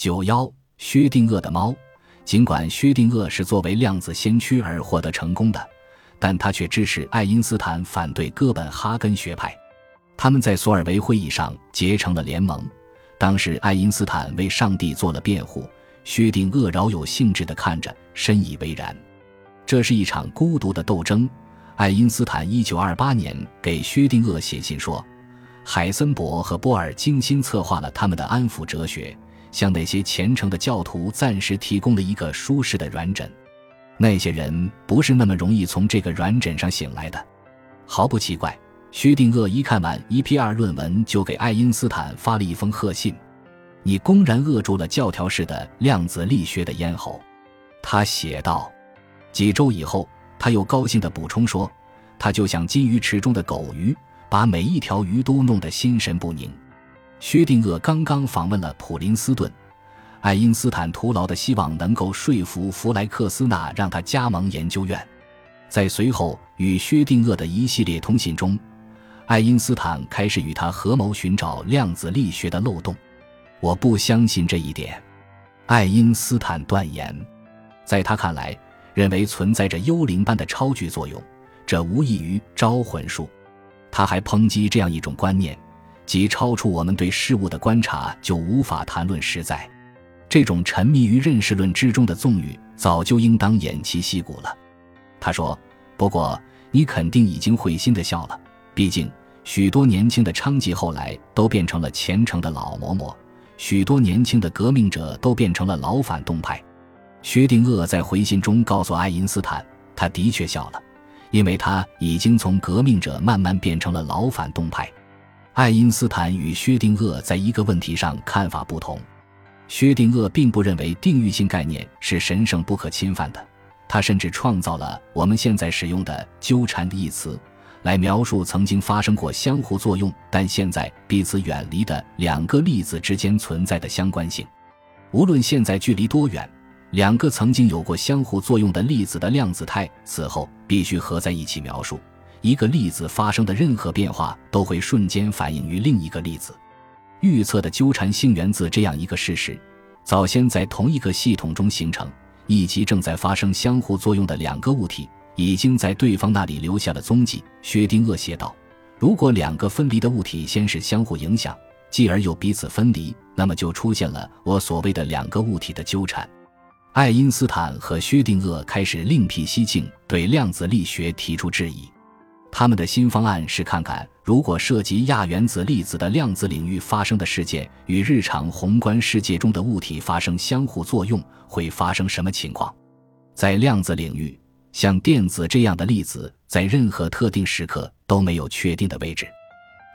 九幺，薛定谔的猫。尽管薛定谔是作为量子先驱而获得成功的，但他却支持爱因斯坦反对哥本哈根学派。他们在索尔维会议上结成了联盟。当时爱因斯坦为上帝做了辩护，薛定谔饶有兴致地看着，深以为然。这是一场孤独的斗争。爱因斯坦一九二八年给薛定谔写信说，海森堡和波尔精心策划了他们的安抚哲学。向那些虔诚的教徒暂时提供了一个舒适的软枕，那些人不是那么容易从这个软枕上醒来的。毫不奇怪，薛定谔一看完 EPR 论文，就给爱因斯坦发了一封贺信：“你公然扼住了教条式的量子力学的咽喉。”他写道。几周以后，他又高兴地补充说：“他就像金鱼池中的狗鱼，把每一条鱼都弄得心神不宁。”薛定谔刚刚访问了普林斯顿，爱因斯坦徒劳的希望能够说服弗莱克斯纳让他加盟研究院。在随后与薛定谔的一系列通信中，爱因斯坦开始与他合谋寻找量子力学的漏洞。我不相信这一点，爱因斯坦断言。在他看来，认为存在着幽灵般的超距作用，这无异于招魂术。他还抨击这样一种观念。即超出我们对事物的观察，就无法谈论实在。这种沉迷于认识论之中的纵欲，早就应当偃旗息鼓了。他说：“不过，你肯定已经会心的笑了。毕竟，许多年轻的娼妓后来都变成了虔诚的老嬷嬷，许多年轻的革命者都变成了老反动派。”薛定谔在回信中告诉爱因斯坦，他的确笑了，因为他已经从革命者慢慢变成了老反动派。爱因斯坦与薛定谔在一个问题上看法不同。薛定谔并不认为定域性概念是神圣不可侵犯的，他甚至创造了我们现在使用的“纠缠”的一词，来描述曾经发生过相互作用但现在彼此远离的两个粒子之间存在的相关性。无论现在距离多远，两个曾经有过相互作用的粒子的量子态此后必须合在一起描述。一个粒子发生的任何变化都会瞬间反映于另一个粒子。预测的纠缠性源自这样一个事实：早先在同一个系统中形成，以及正在发生相互作用的两个物体已经在对方那里留下了踪迹。薛定谔写道：“如果两个分离的物体先是相互影响，继而又彼此分离，那么就出现了我所谓的两个物体的纠缠。”爱因斯坦和薛定谔开始另辟蹊径，对量子力学提出质疑。他们的新方案是看看，如果涉及亚原子粒子的量子领域发生的事件与日常宏观世界中的物体发生相互作用，会发生什么情况。在量子领域，像电子这样的粒子在任何特定时刻都没有确定的位置，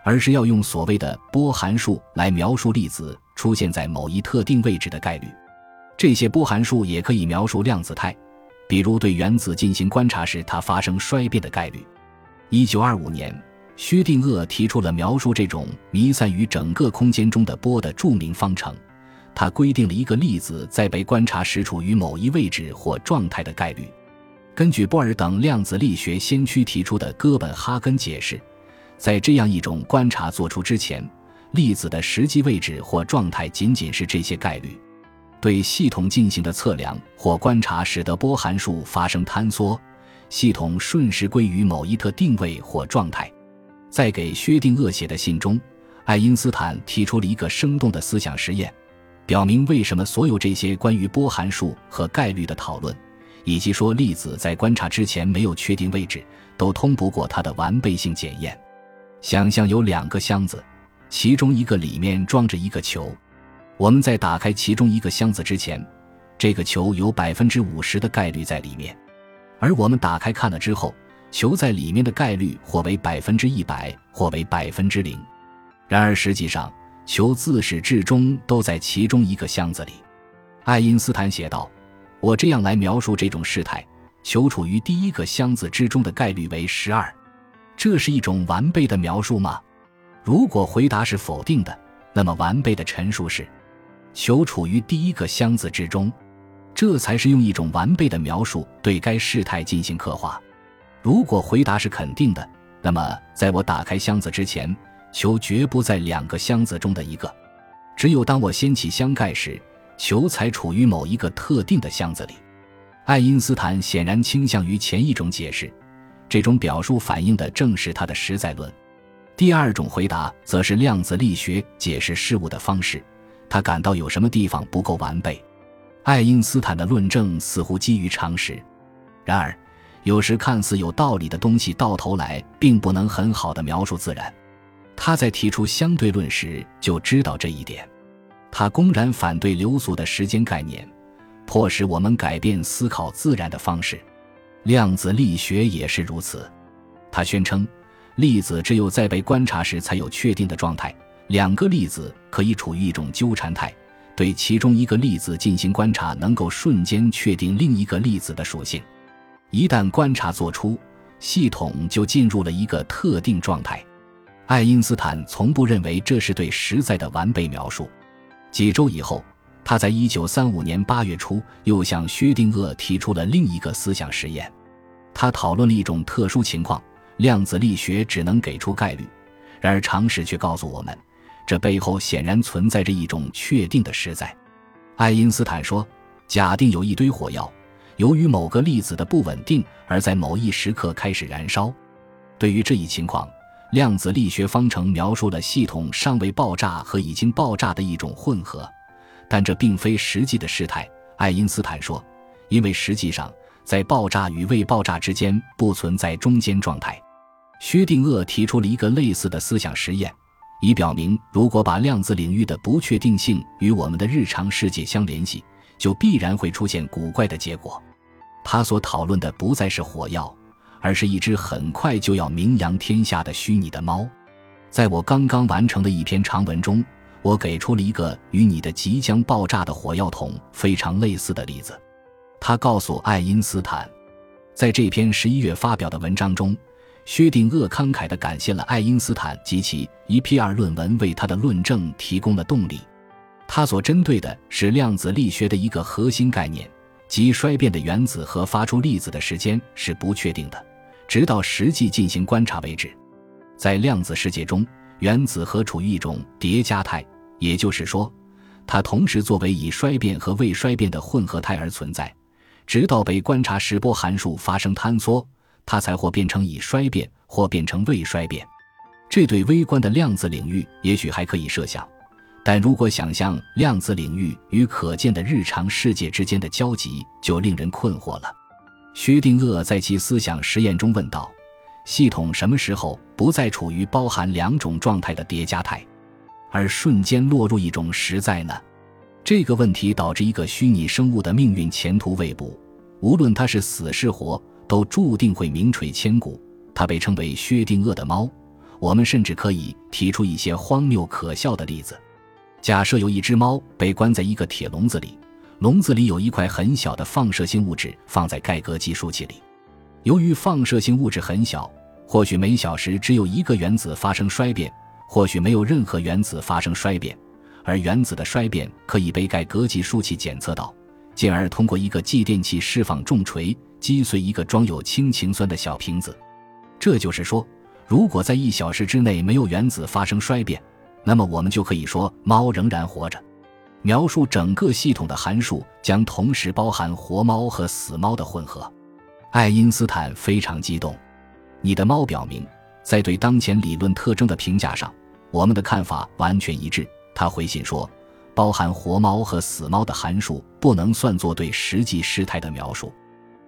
而是要用所谓的波函数来描述粒子出现在某一特定位置的概率。这些波函数也可以描述量子态，比如对原子进行观察时它发生衰变的概率。一九二五年，薛定谔提出了描述这种弥散于整个空间中的波的著名方程。他规定了一个粒子在被观察时处于某一位置或状态的概率。根据波尔等量子力学先驱提出的哥本哈根解释，在这样一种观察做出之前，粒子的实际位置或状态仅仅是这些概率。对系统进行的测量或观察使得波函数发生坍缩。系统瞬时归于某一特定位或状态。在给薛定谔写的信中，爱因斯坦提出了一个生动的思想实验，表明为什么所有这些关于波函数和概率的讨论，以及说粒子在观察之前没有确定位置，都通不过它的完备性检验。想象有两个箱子，其中一个里面装着一个球，我们在打开其中一个箱子之前，这个球有百分之五十的概率在里面。而我们打开看了之后，球在里面的概率或为百分之一百，或为百分之零。然而实际上，球自始至终都在其中一个箱子里。爱因斯坦写道：“我这样来描述这种事态：球处于第一个箱子之中的概率为十二。这是一种完备的描述吗？如果回答是否定的，那么完备的陈述是：球处于第一个箱子之中。”这才是用一种完备的描述对该事态进行刻画。如果回答是肯定的，那么在我打开箱子之前，球绝不在两个箱子中的一个。只有当我掀起箱盖时，球才处于某一个特定的箱子里。爱因斯坦显然倾向于前一种解释，这种表述反映的正是他的实在论。第二种回答则是量子力学解释事物的方式，他感到有什么地方不够完备。爱因斯坦的论证似乎基于常识，然而，有时看似有道理的东西到头来并不能很好的描述自然。他在提出相对论时就知道这一点，他公然反对流俗的时间概念，迫使我们改变思考自然的方式。量子力学也是如此，他宣称。粒子只有在被观察时才有确定的状态。两个粒子可以处于一种纠缠态，对其中一个粒子进行观察，能够瞬间确定另一个粒子的属性。一旦观察做出，系统就进入了一个特定状态。爱因斯坦从不认为这是对实在的完备描述。几周以后，他在1935年8月初又向薛定谔提出了另一个思想实验。他讨论了一种特殊情况。量子力学只能给出概率，然而常识却告诉我们，这背后显然存在着一种确定的实在。爱因斯坦说：“假定有一堆火药，由于某个粒子的不稳定，而在某一时刻开始燃烧。对于这一情况，量子力学方程描述了系统尚未爆炸和已经爆炸的一种混合，但这并非实际的事态。”爱因斯坦说：“因为实际上，在爆炸与未爆炸之间不存在中间状态。”薛定谔提出了一个类似的思想实验，以表明，如果把量子领域的不确定性与我们的日常世界相联系，就必然会出现古怪的结果。他所讨论的不再是火药，而是一只很快就要名扬天下的虚拟的猫。在我刚刚完成的一篇长文中，我给出了一个与你的即将爆炸的火药桶非常类似的例子。他告诉爱因斯坦，在这篇十一月发表的文章中。薛定谔慷慨地感谢了爱因斯坦及其一 P 二论文，为他的论证提供了动力。他所针对的是量子力学的一个核心概念，即衰变的原子核发出粒子的时间是不确定的，直到实际进行观察为止。在量子世界中，原子核处于一种叠加态，也就是说，它同时作为已衰变和未衰变的混合态而存在，直到被观察时波函数发生坍缩。它才或变成已衰变，或变成未衰变。这对微观的量子领域也许还可以设想，但如果想象量子领域与可见的日常世界之间的交集，就令人困惑了。薛定谔在其思想实验中问道：“系统什么时候不再处于包含两种状态的叠加态，而瞬间落入一种实在呢？”这个问题导致一个虚拟生物的命运前途未卜，无论它是死是活。都注定会名垂千古。它被称为薛定谔的猫。我们甚至可以提出一些荒谬可笑的例子。假设有一只猫被关在一个铁笼子里，笼子里有一块很小的放射性物质放在盖格计数器里。由于放射性物质很小，或许每小时只有一个原子发生衰变，或许没有任何原子发生衰变，而原子的衰变可以被盖格计数器检测到，进而通过一个继电器释放重锤。击碎一个装有氢氰酸的小瓶子，这就是说，如果在一小时之内没有原子发生衰变，那么我们就可以说猫仍然活着。描述整个系统的函数将同时包含活猫和死猫的混合。爱因斯坦非常激动。你的猫表明，在对当前理论特征的评价上，我们的看法完全一致。他回信说，包含活猫和死猫的函数不能算作对实际事态的描述。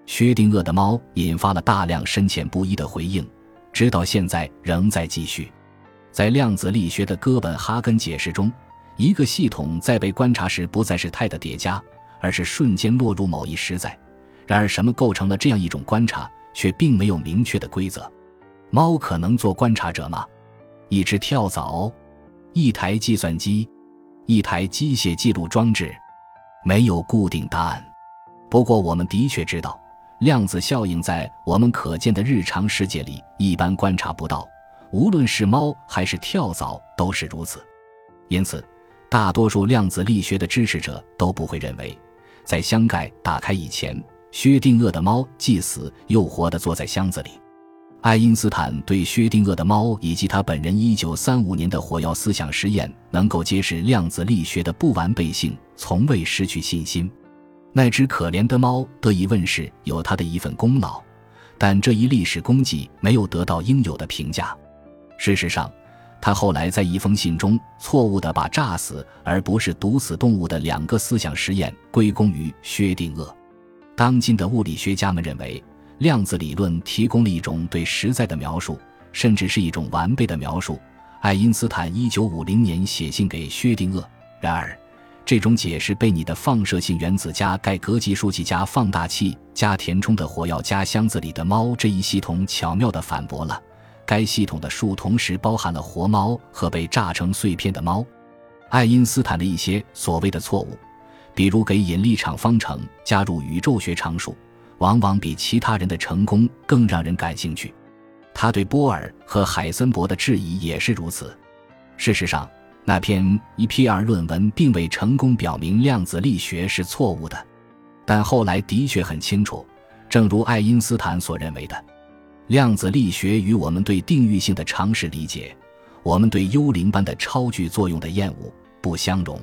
薛定谔的猫引发了大量深浅不一的回应，直到现在仍在继续。在量子力学的哥本哈根解释中，一个系统在被观察时不再是态的叠加，而是瞬间落入某一实在。然而，什么构成了这样一种观察，却并没有明确的规则。猫可能做观察者吗？一只跳蚤？一台计算机？一台机械记录装置？没有固定答案。不过，我们的确知道。量子效应在我们可见的日常世界里一般观察不到，无论是猫还是跳蚤都是如此。因此，大多数量子力学的支持者都不会认为，在箱盖打开以前，薛定谔的猫既死又活地坐在箱子里。爱因斯坦对薛定谔的猫以及他本人1935年的火药思想实验能够揭示量子力学的不完备性，从未失去信心。那只可怜的猫得以问世，有他的一份功劳，但这一历史功绩没有得到应有的评价。事实上，他后来在一封信中错误地把炸死而不是毒死动物的两个思想实验归功于薛定谔。当今的物理学家们认为。量子理论提供了一种对实在的描述，甚至是一种完备的描述。爱因斯坦一九五零年写信给薛定谔，然而，这种解释被你的放射性原子加盖格计数器加放大器加填充的火药加箱子里的猫这一系统巧妙地反驳了。该系统的数同时包含了活猫和被炸成碎片的猫。爱因斯坦的一些所谓的错误，比如给引力场方程加入宇宙学常数。往往比其他人的成功更让人感兴趣。他对波尔和海森伯的质疑也是如此。事实上，那篇 EPR 论文并未成功表明量子力学是错误的，但后来的确很清楚，正如爱因斯坦所认为的，量子力学与我们对定域性的常识理解，我们对幽灵般的超距作用的厌恶不相容。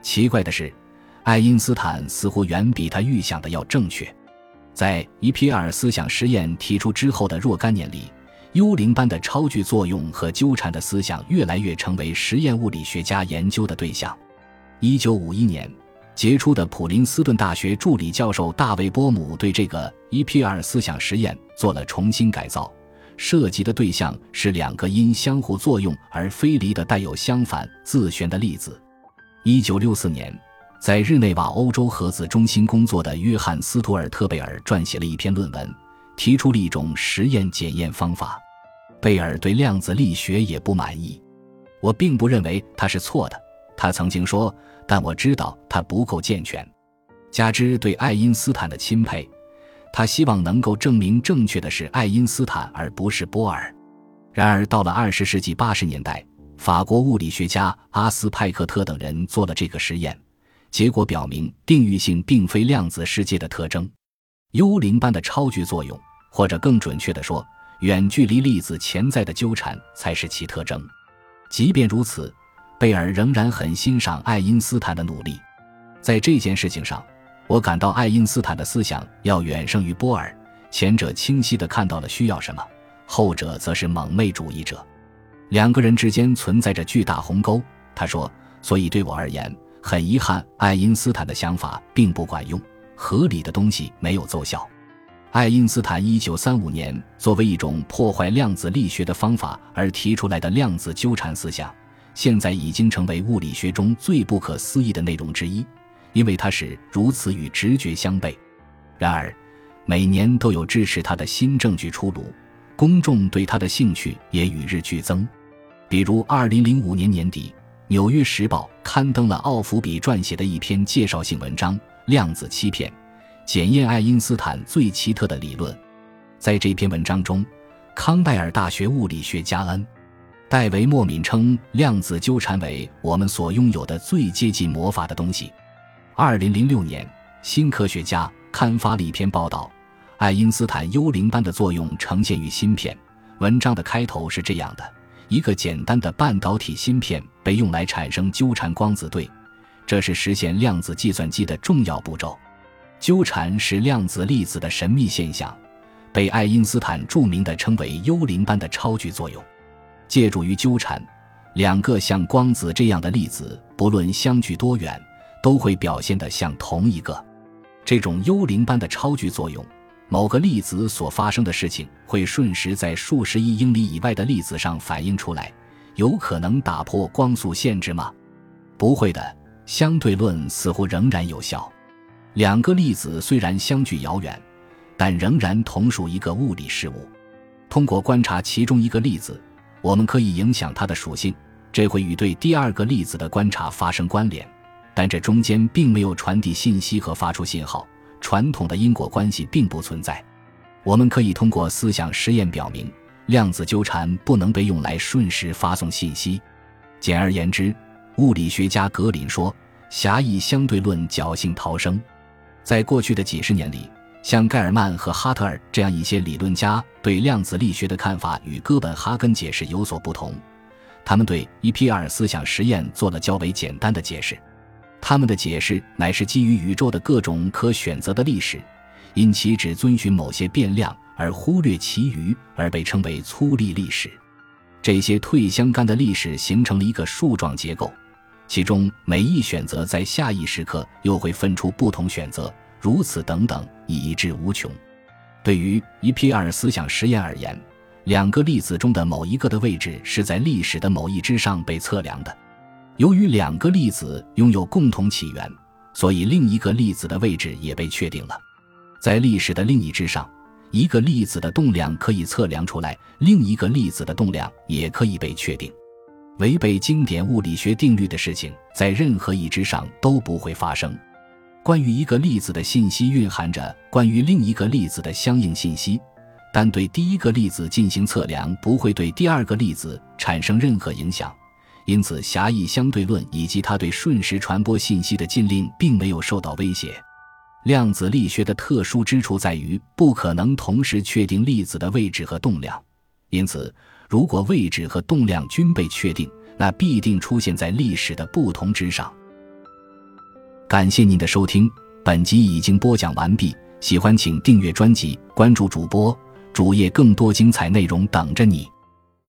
奇怪的是，爱因斯坦似乎远比他预想的要正确。在 EPR 思想实验提出之后的若干年里，幽灵般的超距作用和纠缠的思想越来越成为实验物理学家研究的对象。1951年，杰出的普林斯顿大学助理教授大卫·波姆对这个 EPR 思想实验做了重新改造，涉及的对象是两个因相互作用而分离的带有相反自旋的粒子。1964年。在日内瓦欧洲核子中心工作的约翰·斯图尔特·贝尔撰写了一篇论文，提出了一种实验检验方法。贝尔对量子力学也不满意。我并不认为他是错的，他曾经说，但我知道他不够健全。加之对爱因斯坦的钦佩，他希望能够证明正确的是爱因斯坦而不是波尔。然而，到了二十世纪八十年代，法国物理学家阿斯派克特等人做了这个实验。结果表明，定域性并非量子世界的特征，幽灵般的超距作用，或者更准确地说，远距离粒子潜在的纠缠才是其特征。即便如此，贝尔仍然很欣赏爱因斯坦的努力。在这件事情上，我感到爱因斯坦的思想要远胜于波尔，前者清晰地看到了需要什么，后者则是蒙昧主义者。两个人之间存在着巨大鸿沟，他说。所以对我而言。很遗憾，爱因斯坦的想法并不管用，合理的东西没有奏效。爱因斯坦1935年作为一种破坏量子力学的方法而提出来的量子纠缠思想，现在已经成为物理学中最不可思议的内容之一，因为它是如此与直觉相悖。然而，每年都有支持他的新证据出炉，公众对他的兴趣也与日俱增。比如，2005年年底。《纽约时报》刊登了奥弗比撰写的一篇介绍性文章《量子欺骗：检验爱因斯坦最奇特的理论》。在这篇文章中，康奈尔大学物理学家恩·戴维莫敏称量子纠缠为我们所拥有的最接近魔法的东西。二零零六年，《新科学家》刊发了一篇报道，爱因斯坦幽灵般的作用呈现于芯片。文章的开头是这样的。一个简单的半导体芯片被用来产生纠缠光子对，这是实现量子计算机的重要步骤。纠缠是量子粒子的神秘现象，被爱因斯坦著名的称为幽灵般的超距作用。借助于纠缠，两个像光子这样的粒子，不论相距多远，都会表现得像同一个。这种幽灵般的超距作用。某个粒子所发生的事情会瞬时在数十亿英里以外的粒子上反映出来，有可能打破光速限制吗？不会的，相对论似乎仍然有效。两个粒子虽然相距遥远，但仍然同属一个物理事物。通过观察其中一个粒子，我们可以影响它的属性，这会与对第二个粒子的观察发生关联，但这中间并没有传递信息和发出信号。传统的因果关系并不存在。我们可以通过思想实验表明，量子纠缠不能被用来瞬时发送信息。简而言之，物理学家格林说：“狭义相对论侥幸逃生。”在过去的几十年里，像盖尔曼和哈特尔这样一些理论家对量子力学的看法与哥本哈根解释有所不同，他们对 EPR 思想实验做了较为简单的解释。他们的解释乃是基于宇宙的各种可选择的历史，因其只遵循某些变量而忽略其余，而被称为粗粒历史。这些退相干的历史形成了一个树状结构，其中每一选择在下一时刻又会分出不同选择。如此等等，以至无穷。对于 EPR 思想实验而言，两个粒子中的某一个的位置是在历史的某一之上被测量的。由于两个粒子拥有共同起源，所以另一个粒子的位置也被确定了。在历史的另一之上，一个粒子的动量可以测量出来，另一个粒子的动量也可以被确定。违背经典物理学定律的事情，在任何一只上都不会发生。关于一个粒子的信息蕴含着关于另一个粒子的相应信息，但对第一个粒子进行测量不会对第二个粒子产生任何影响，因此狭义相对论以及它对瞬时传播信息的禁令并没有受到威胁。量子力学的特殊之处在于不可能同时确定粒子的位置和动量，因此如果位置和动量均被确定，那必定出现在历史的不同之上。感谢您的收听，本集已经播讲完毕。喜欢请订阅专辑，关注主播主页，更多精彩内容等着你。